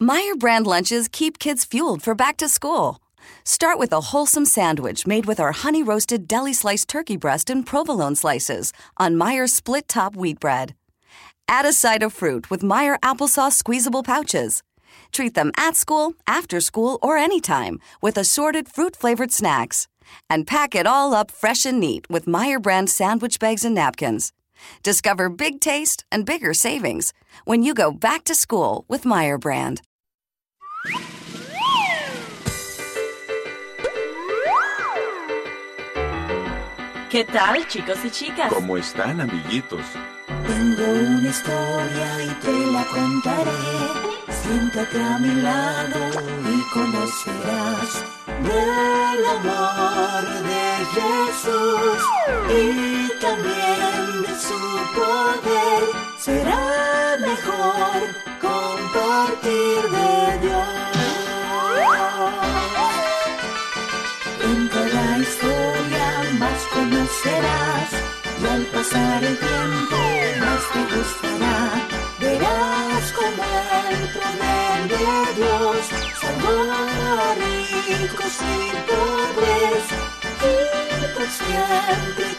Meyer brand lunches keep kids fueled for back to school. Start with a wholesome sandwich made with our honey roasted deli sliced turkey breast and provolone slices on Meyer split top wheat bread. Add a side of fruit with Meyer applesauce squeezable pouches. Treat them at school, after school, or anytime with assorted fruit flavored snacks. And pack it all up fresh and neat with Meyer brand sandwich bags and napkins. Discover big taste and bigger savings when you go back to school with Meyer brand. ¿Qué tal, chicos y chicas? ¿Cómo están, amiguitos? Tengo una historia y te la contaré. Siéntate a mi lado y conocerás del amor de Jesús y también de su poder. Será mejor compartir de Dios. En cada historia más conocerás y al pasar el tiempo más te gustará. Verás como el poder de Dios salvó a ricos y pobres y por siempre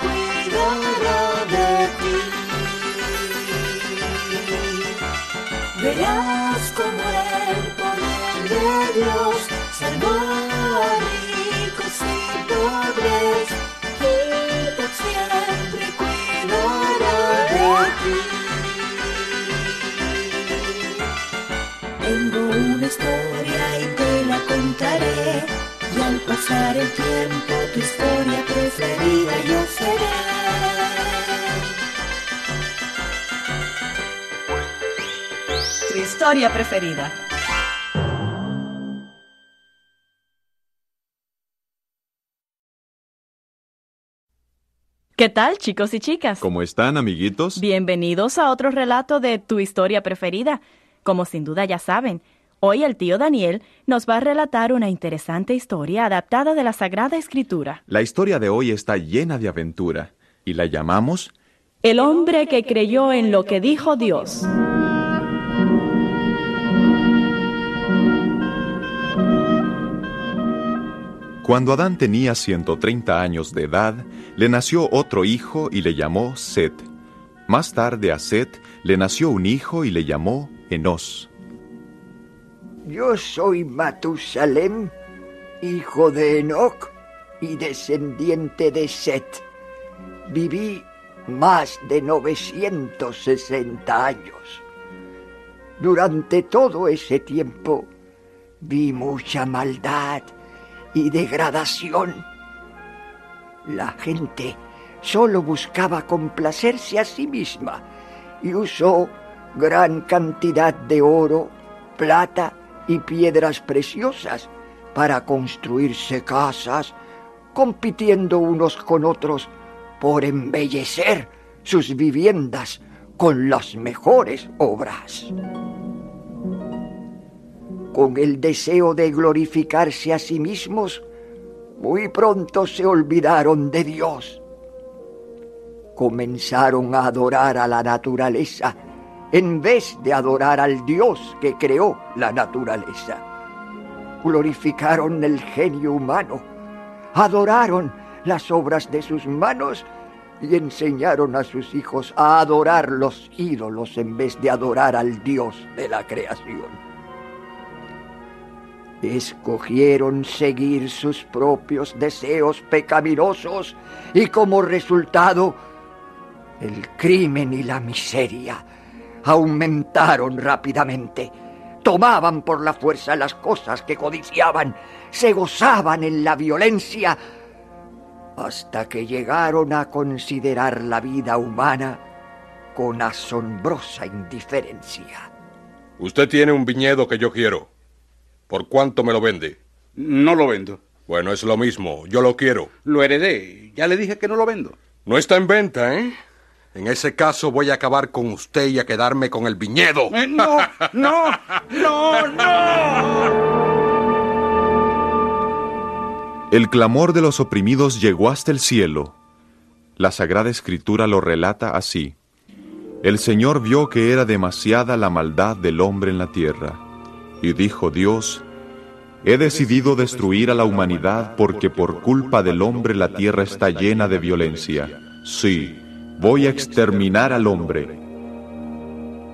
historia preferida. ¿Qué tal, chicos y chicas? ¿Cómo están, amiguitos? Bienvenidos a otro relato de tu historia preferida. Como sin duda ya saben, hoy el tío Daniel nos va a relatar una interesante historia adaptada de la Sagrada Escritura. La historia de hoy está llena de aventura y la llamamos El hombre que creyó en lo que dijo Dios. Cuando Adán tenía 130 años de edad, le nació otro hijo y le llamó Set. Más tarde a Set le nació un hijo y le llamó Enos. Yo soy Matusalem, hijo de Enoch y descendiente de Set. Viví más de 960 años. Durante todo ese tiempo vi mucha maldad y degradación. La gente solo buscaba complacerse a sí misma y usó gran cantidad de oro, plata y piedras preciosas para construirse casas, compitiendo unos con otros por embellecer sus viviendas con las mejores obras. Con el deseo de glorificarse a sí mismos, muy pronto se olvidaron de Dios. Comenzaron a adorar a la naturaleza en vez de adorar al Dios que creó la naturaleza. Glorificaron el genio humano, adoraron las obras de sus manos y enseñaron a sus hijos a adorar los ídolos en vez de adorar al Dios de la creación. Escogieron seguir sus propios deseos pecaminosos y como resultado el crimen y la miseria aumentaron rápidamente. Tomaban por la fuerza las cosas que codiciaban, se gozaban en la violencia, hasta que llegaron a considerar la vida humana con asombrosa indiferencia. Usted tiene un viñedo que yo quiero. ¿Por cuánto me lo vende? No lo vendo. Bueno, es lo mismo. Yo lo quiero. Lo heredé. Ya le dije que no lo vendo. No está en venta, ¿eh? En ese caso voy a acabar con usted y a quedarme con el viñedo. Eh, no, no, no, no. El clamor de los oprimidos llegó hasta el cielo. La Sagrada Escritura lo relata así. El Señor vio que era demasiada la maldad del hombre en la tierra, y dijo Dios, He decidido destruir a la humanidad porque por culpa del hombre la tierra está llena de violencia. Sí, voy a exterminar al hombre.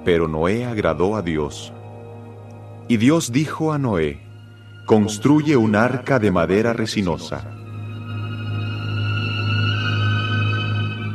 Pero Noé agradó a Dios. Y Dios dijo a Noé, construye un arca de madera resinosa.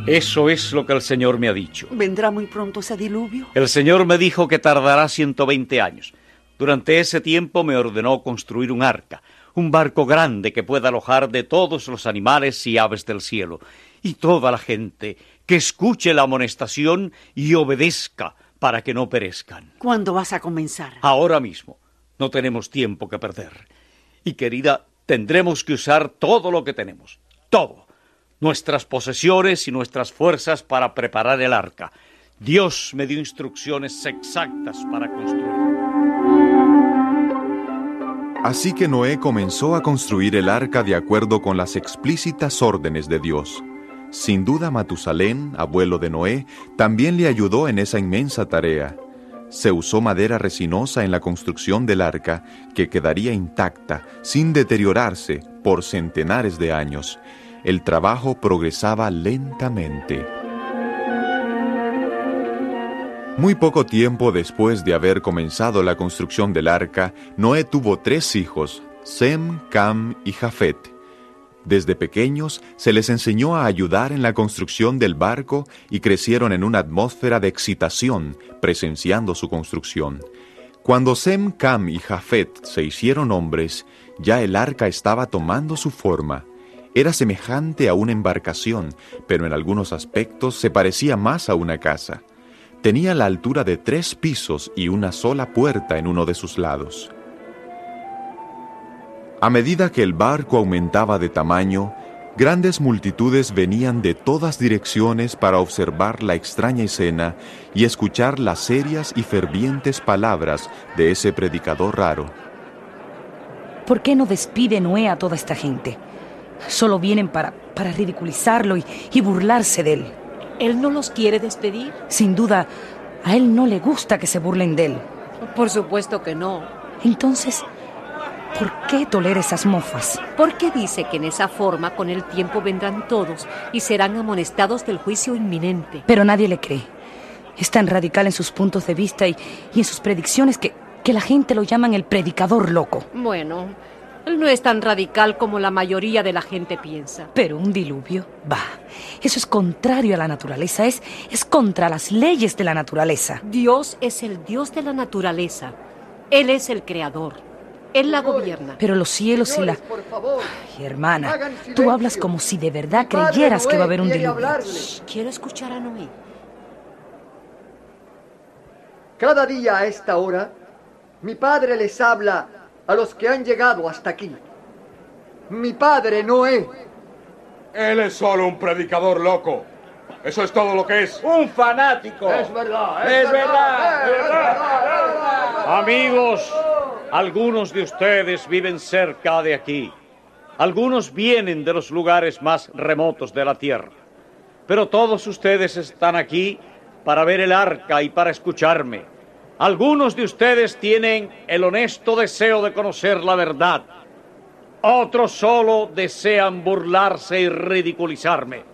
Eso es lo que el Señor me ha dicho. ¿Vendrá muy pronto ese diluvio? El Señor me dijo que tardará 120 años. Durante ese tiempo me ordenó construir un arca, un barco grande que pueda alojar de todos los animales y aves del cielo, y toda la gente que escuche la amonestación y obedezca para que no perezcan. ¿Cuándo vas a comenzar? Ahora mismo. No tenemos tiempo que perder. Y querida, tendremos que usar todo lo que tenemos. Todo. Nuestras posesiones y nuestras fuerzas para preparar el arca. Dios me dio instrucciones exactas para construir. Así que Noé comenzó a construir el arca de acuerdo con las explícitas órdenes de Dios. Sin duda Matusalén, abuelo de Noé, también le ayudó en esa inmensa tarea. Se usó madera resinosa en la construcción del arca, que quedaría intacta, sin deteriorarse, por centenares de años. El trabajo progresaba lentamente. Muy poco tiempo después de haber comenzado la construcción del arca, Noé tuvo tres hijos, Sem, Cam y Jafet. Desde pequeños se les enseñó a ayudar en la construcción del barco y crecieron en una atmósfera de excitación presenciando su construcción. Cuando Sem, Cam y Jafet se hicieron hombres, ya el arca estaba tomando su forma. Era semejante a una embarcación, pero en algunos aspectos se parecía más a una casa. Tenía la altura de tres pisos y una sola puerta en uno de sus lados. A medida que el barco aumentaba de tamaño, grandes multitudes venían de todas direcciones para observar la extraña escena y escuchar las serias y fervientes palabras de ese predicador raro. ¿Por qué no despide Noé a toda esta gente? Solo vienen para, para ridiculizarlo y, y burlarse de él. ¿Él no los quiere despedir? Sin duda, a él no le gusta que se burlen de él. Por supuesto que no. Entonces, ¿por qué tolera esas mofas? Porque dice que en esa forma con el tiempo vendrán todos y serán amonestados del juicio inminente. Pero nadie le cree. Es tan radical en sus puntos de vista y, y en sus predicciones que, que la gente lo llaman el predicador loco. Bueno, él no es tan radical como la mayoría de la gente piensa. Pero un diluvio, va. Eso es contrario a la naturaleza, es, es contra las leyes de la naturaleza. Dios es el Dios de la naturaleza. Él es el creador. Él la gobierna. Pero los cielos Señores, y la... por favor, Ay, hermana, tú hablas como si de verdad creyeras que va a haber un diluvio. Shh, quiero escuchar a Noé. Cada día a esta hora, mi padre les habla a los que han llegado hasta aquí. Mi padre Noé. Él es solo un predicador loco. Eso es todo lo que es. Un fanático. Es verdad, Es verdad. es verdad. Amigos, algunos de ustedes viven cerca de aquí. Algunos vienen de los lugares más remotos de la tierra. Pero todos ustedes están aquí para ver el arca y para escucharme. Algunos de ustedes tienen el honesto deseo de conocer la verdad. Otros solo desean burlarse y ridiculizarme.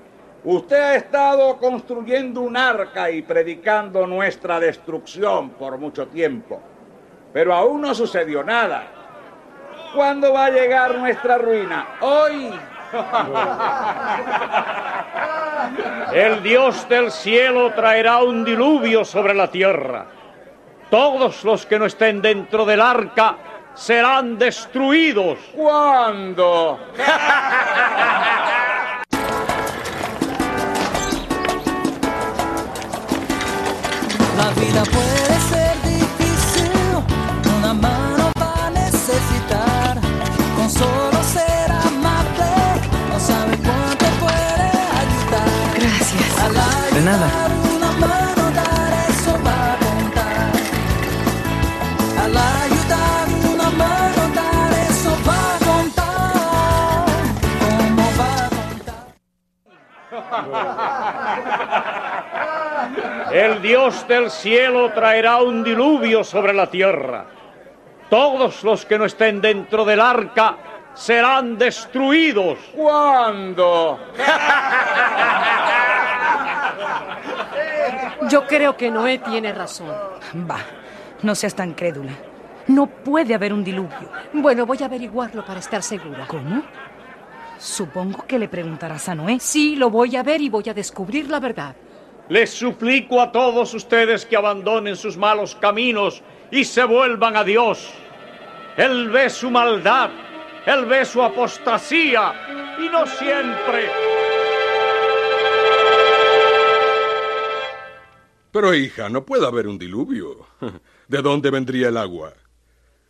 Usted ha estado construyendo un arca y predicando nuestra destrucción por mucho tiempo. Pero aún no sucedió nada. ¿Cuándo va a llegar nuestra ruina? Hoy. El Dios del cielo traerá un diluvio sobre la tierra. Todos los que no estén dentro del arca serán destruidos. ¿Cuándo? La vida del cielo traerá un diluvio sobre la tierra. Todos los que no estén dentro del arca serán destruidos. ¿Cuándo? Yo creo que Noé tiene razón. Va, no seas tan crédula. No puede haber un diluvio. Bueno, voy a averiguarlo para estar segura. ¿Cómo? Supongo que le preguntarás a Noé. Sí, lo voy a ver y voy a descubrir la verdad. Les suplico a todos ustedes que abandonen sus malos caminos y se vuelvan a Dios. Él ve su maldad, Él ve su apostasía y no siempre. Pero hija, no puede haber un diluvio. ¿De dónde vendría el agua?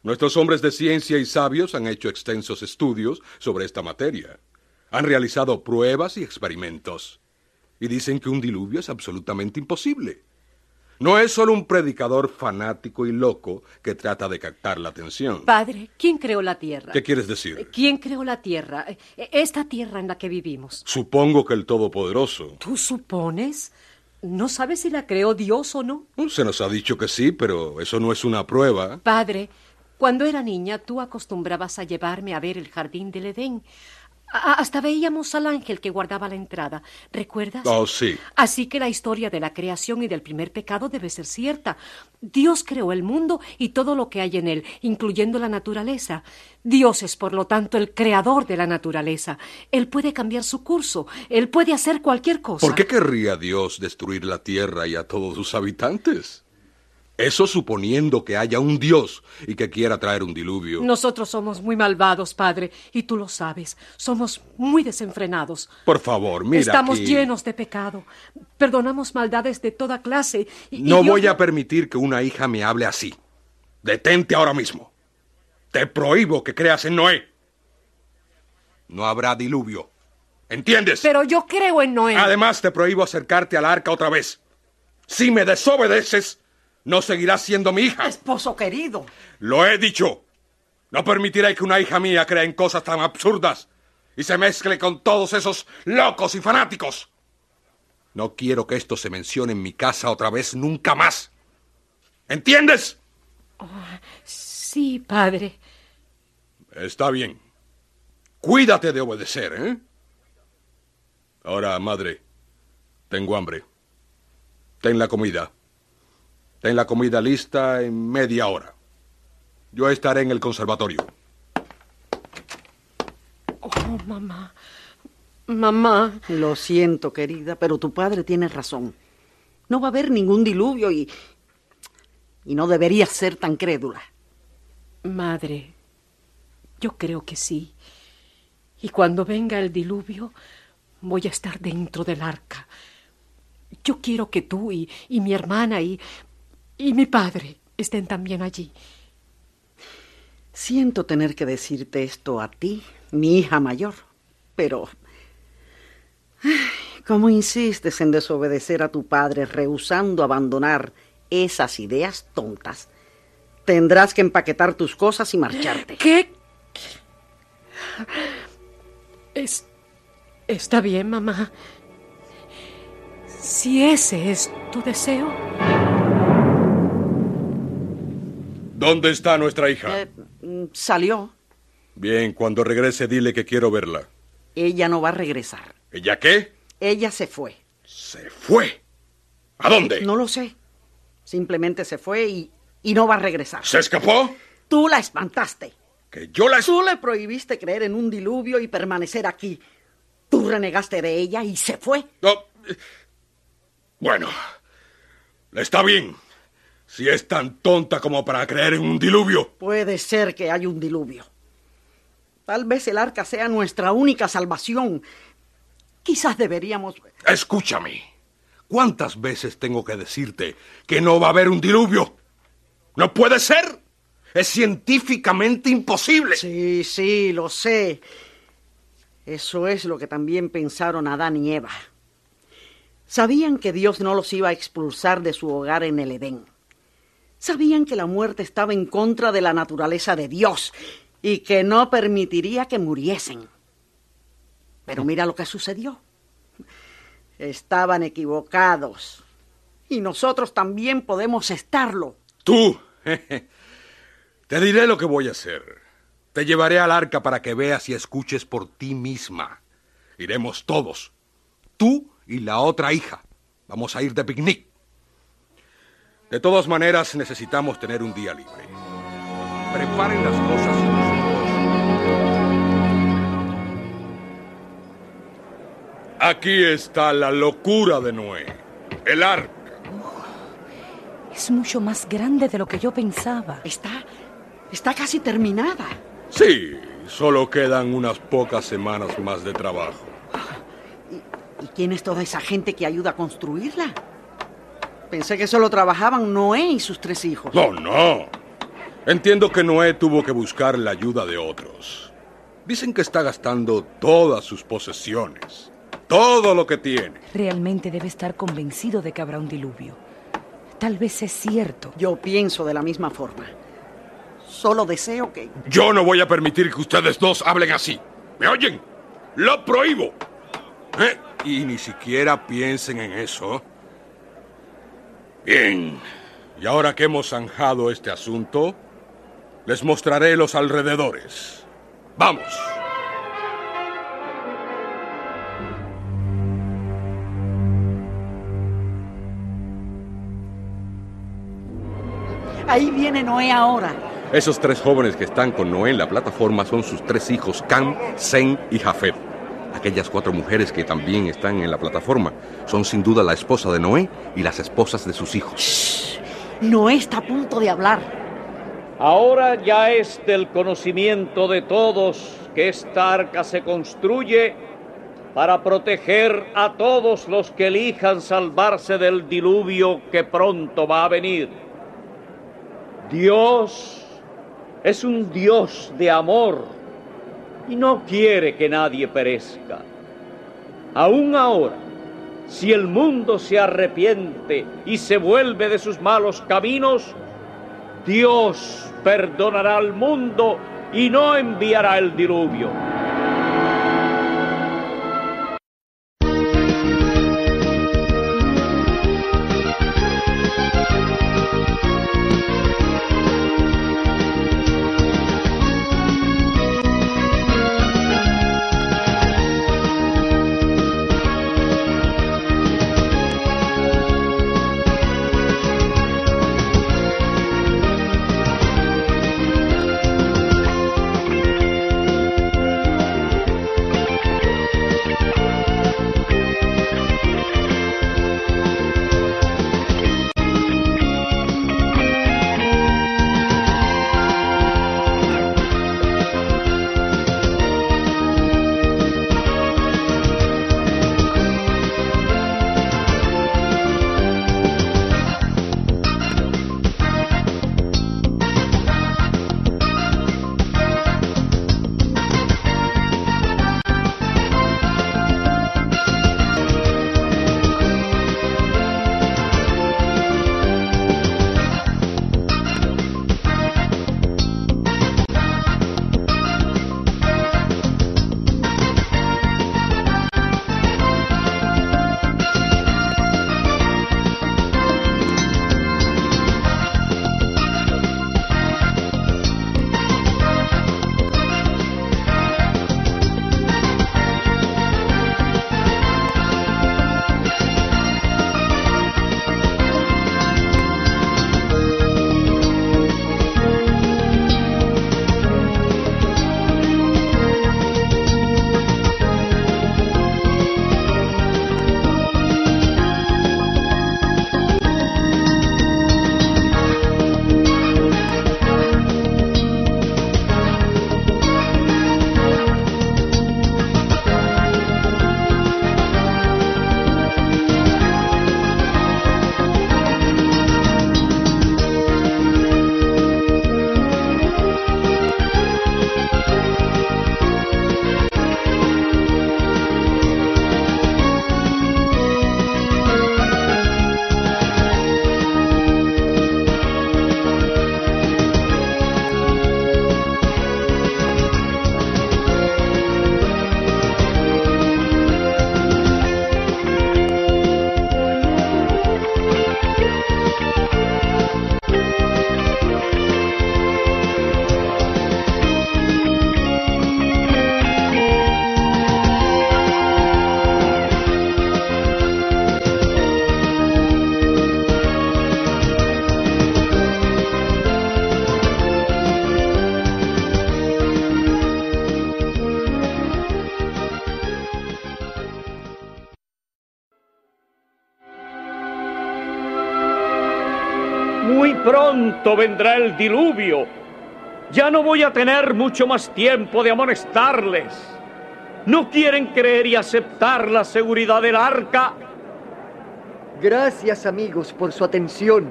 Nuestros hombres de ciencia y sabios han hecho extensos estudios sobre esta materia. Han realizado pruebas y experimentos. Y dicen que un diluvio es absolutamente imposible. No es solo un predicador fanático y loco que trata de captar la atención. Padre, ¿quién creó la tierra? ¿Qué quieres decir? ¿Quién creó la tierra? Eh, Esta tierra en la que vivimos. Supongo que el Todopoderoso. ¿Tú supones? ¿No sabes si la creó Dios o no? Se nos ha dicho que sí, pero eso no es una prueba. Padre, cuando era niña tú acostumbrabas a llevarme a ver el jardín del Edén. Hasta veíamos al ángel que guardaba la entrada. ¿Recuerdas? Oh, sí. Así que la historia de la creación y del primer pecado debe ser cierta. Dios creó el mundo y todo lo que hay en él, incluyendo la naturaleza. Dios es, por lo tanto, el creador de la naturaleza. Él puede cambiar su curso. Él puede hacer cualquier cosa. ¿Por qué querría Dios destruir la tierra y a todos sus habitantes? Eso suponiendo que haya un Dios y que quiera traer un diluvio. Nosotros somos muy malvados, padre, y tú lo sabes. Somos muy desenfrenados. Por favor, mira. Estamos aquí. llenos de pecado. Perdonamos maldades de toda clase. y- y No Dios voy a permitir que una hija me hable así. Detente ahora mismo. Te prohíbo que creas en Noé. No habrá diluvio. ¿Entiendes? Pero yo creo en Noé. Además, te prohíbo acercarte al arca otra vez. Si me desobedeces, no seguirás siendo mi hija. Esposo querido. Lo he dicho. No permitiré que una hija mía crea en cosas tan absurdas y se mezcle con todos esos locos y fanáticos. No quiero que esto se mencione en mi casa otra vez nunca más. ¿Entiendes? Sí, padre. Está bien. Cuídate de obedecer, ¿eh? Ahora, madre, tengo hambre. Ten la comida. Ten la comida lista en media hora. Yo estaré en el conservatorio. Oh, mamá. Mamá. Lo siento, querida, pero tu padre tiene razón. No va a haber ningún diluvio y. y no deberías ser tan crédula. Madre, yo creo que sí. Y cuando venga el diluvio, voy a estar dentro del arca. Yo quiero que tú y, y mi hermana y, y mi padre estén también allí. Siento tener que decirte esto a ti, mi hija mayor, pero... ay, ¿Cómo insistes en desobedecer a tu padre, rehusando abandonar esas ideas tontas? Tendrás que empaquetar tus cosas y marcharte. ¿Qué? Es, está bien, mamá. Si ese es tu deseo. ¿Dónde está nuestra hija? Eh, salió. Bien, cuando regrese dile que quiero verla. Ella no va a regresar. ¿Ella qué? Ella se fue. Se fue. ¿A dónde? No lo sé. Simplemente se fue y, y no va a regresar. ¿Se escapó? Tú la espantaste. Que yo la... Tú le prohibiste creer en un diluvio y permanecer aquí. Tú renegaste de ella y se fue. No. Bueno, está bien. Si es tan tonta como para creer en un diluvio. Puede ser que haya un diluvio. Tal vez el arca sea nuestra única salvación. Quizás deberíamos... Escúchame. ¿Cuántas veces tengo que decirte que no va a haber un diluvio? No puede ser. Es científicamente imposible. Sí, sí, lo sé. Eso es lo que también pensaron Adán y Eva. Sabían que Dios no los iba a expulsar de su hogar en el Edén. Sabían que la muerte estaba en contra de la naturaleza de Dios y que no permitiría que muriesen. Pero mira lo que sucedió. Estaban equivocados. Y nosotros también podemos estarlo. Tú. Te diré lo que voy a hacer. Te llevaré al arca para que veas y escuches por ti misma. Iremos todos. Tú y la otra hija. Vamos a ir de picnic. De todas maneras, necesitamos tener un día libre. Preparen las cosas y nosotros. Aquí está la locura de Noé. El arca. Es mucho más grande de lo que yo pensaba. Está. está casi terminada. Sí, solo quedan unas pocas semanas más de trabajo. ¿Y quién es toda esa gente que ayuda a construirla? Pensé que solo trabajaban Noé y sus tres hijos. No, no. Entiendo que Noé tuvo que buscar la ayuda de otros. Dicen que está gastando todas sus posesiones, todo lo que tiene. Realmente debe estar convencido de que habrá un diluvio. Tal vez es cierto. Yo pienso de la misma forma. Solo deseo que... Yo no voy a permitir que ustedes dos hablen así. ¿Me oyen? Lo prohíbo. ¿Eh? Y ni siquiera piensen en eso. Bien. Y ahora que hemos zanjado este asunto, les mostraré los alrededores. Vamos. Ahí viene Noé ahora. Esos tres jóvenes que están con Noé en la plataforma son sus tres hijos, Cam, Zen y Jafet. Aquellas cuatro mujeres que también están en la plataforma son sin duda la esposa de Noé y las esposas de sus hijos. Noé está a punto de hablar. Ahora ya es del conocimiento de todos que esta arca se construye para proteger a todos los que elijan salvarse del diluvio que pronto va a venir. Dios es un Dios de amor y no quiere que nadie perezca. Aún ahora, si el mundo se arrepiente y se vuelve de sus malos caminos, Dios perdonará al mundo y no enviará el diluvio. Pronto vendrá el diluvio. Ya no voy a tener mucho más tiempo de amonestarles. ¿No quieren creer y aceptar la seguridad del arca? Gracias amigos por su atención.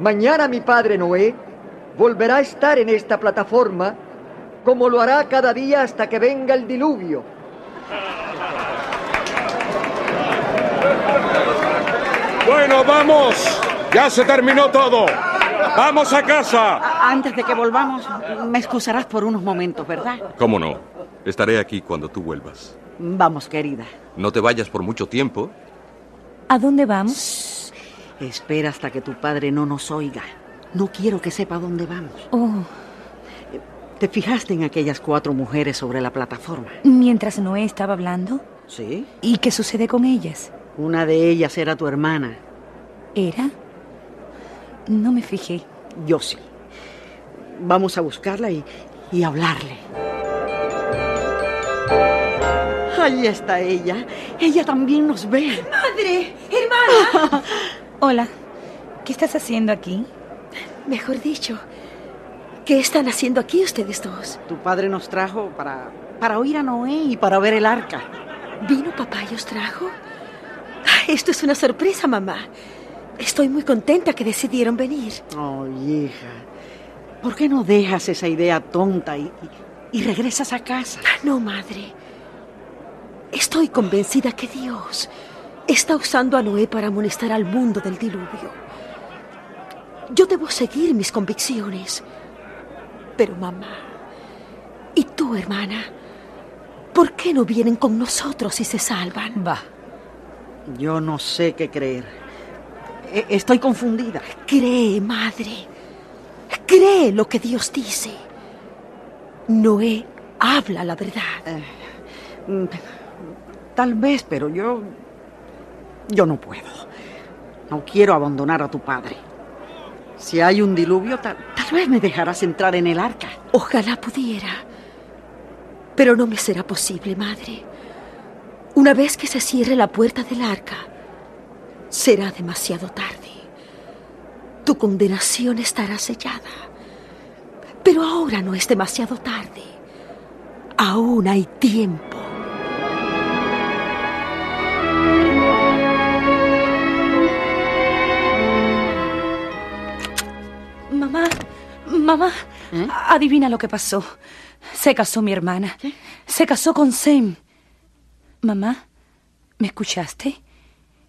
Mañana mi padre Noé volverá a estar en esta plataforma como lo hará cada día hasta que venga el diluvio. Bueno, vamos. Ya se terminó todo. Vamos a casa. Antes de que volvamos, me excusarás por unos momentos, ¿verdad? ¿Cómo no? Estaré aquí cuando tú vuelvas. Vamos, querida. No te vayas por mucho tiempo. ¿A dónde vamos? Espera hasta que tu padre no nos oiga. No quiero que sepa dónde vamos. Oh, ¿Te fijaste en aquellas cuatro mujeres sobre la plataforma? mientras Noé estaba hablando. Sí. ¿Y qué sucede con ellas? Una de ellas era tu hermana. ¿Era? No me fijé. Yo sí. Vamos a buscarla y, y hablarle. Ahí está ella. Ella también nos ve. ¡Madre! ¡Hermana! Hola. ¿Qué estás haciendo aquí? Mejor dicho, ¿qué están haciendo aquí ustedes dos? Tu padre nos trajo para, para oír a Noé y para ver el arca. ¿Vino papá y os trajo? Ah, Esto es una sorpresa, mamá. Estoy muy contenta que decidieron venir. Oh, hija. ¿Por qué no dejas esa idea tonta y, y- y regresas a casa? Ah, No, madre. Estoy convencida que Dios está usando a Noé para amonestar al mundo del diluvio. Yo debo seguir mis convicciones. Pero mamá, ¿y tú, hermana? ¿Por qué no vienen con nosotros y se salvan? Va. Yo no sé qué creer. E- Estoy confundida. Cree, madre. Cree lo que Dios dice. Noé habla la verdad. Mm, Tal vez, pero yo... Yo no puedo. No quiero abandonar a tu padre. Si hay un diluvio, tal, tal vez me dejarás entrar en el arca. Ojalá pudiera. Pero no me será posible, madre. Una vez que se cierre la puerta del arca, será demasiado tarde. Tu condenación estará sellada. Pero ahora no es demasiado tarde. Aún hay tiempo. Mamá, mamá, ¿Eh? adivina lo que pasó. Se casó mi hermana. Se casó con Sem. Mamá, ¿me escuchaste?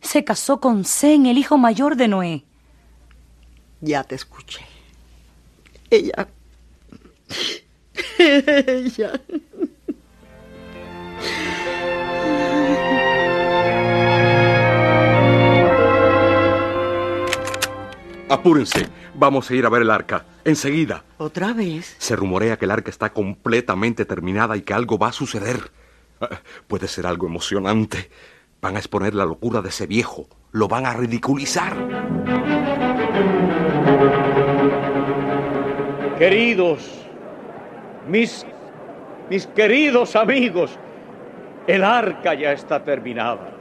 Se casó con Sem, el hijo mayor de Noé. Ya te escuché. Ella... Ella... Apúrense. Vamos a ir a ver el arca. Enseguida. ¿Otra vez? Se rumorea que el arca está completamente terminada y que algo va a suceder. Ah, Puede ser algo emocionante. Van a exponer la locura de ese viejo. Lo van a ridiculizar. Queridos, mis, mis queridos amigos, el arca ya está terminada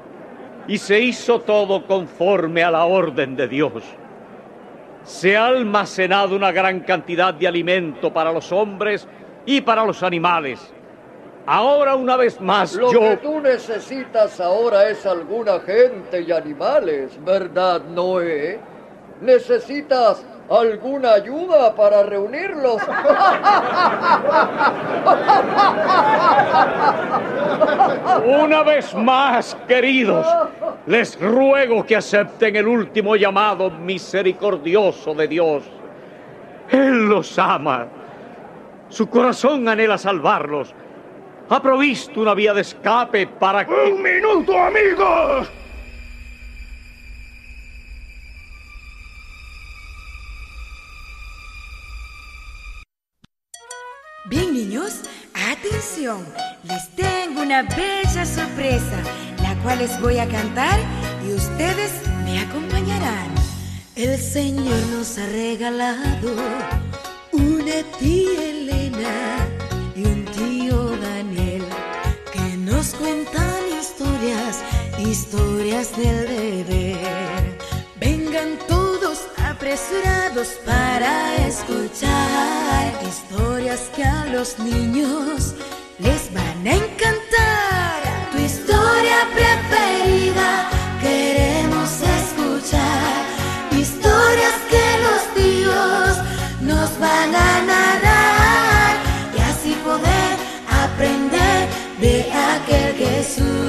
y se hizo todo conforme a la orden de Dios. Se ha almacenado una gran cantidad de alimento para los hombres y para los animales. Ahora una vez más Lo yo... que tú necesitas ahora es alguna gente y animales, ¿verdad, Noé? ¿Necesitas alguna ayuda para reunirlos? Una vez más, queridos, les ruego que acepten el último llamado misericordioso de Dios. Él los ama. Su corazón anhela salvarlos. Ha provisto una vía de escape para que... ¡Un minuto, amigos! Bien, niños, atención. Les tengo una bella sorpresa, la cual les voy a cantar y ustedes me acompañarán. El Señor nos ha regalado una tía del deber. Vengan todos apresurados para escuchar historias que a los niños les van a encantar. Tu historia preferida queremos escuchar. Historias que los tíos nos van a narrar y así poder aprender de aquel Jesús.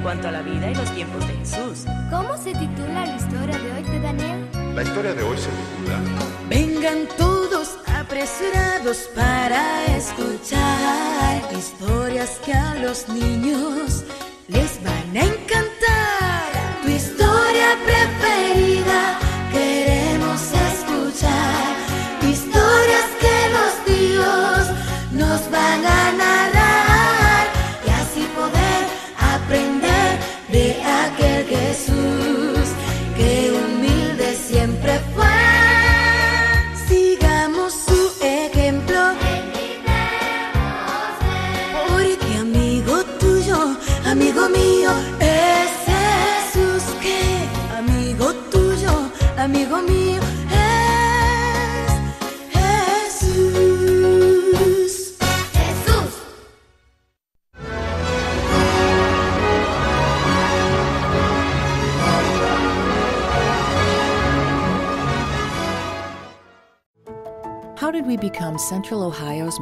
En cuanto a la vida y los tiempos de Jesús. ¿Cómo se titula la historia de hoy, tío Daniel? La historia de hoy se titula Vengan todos apresurados para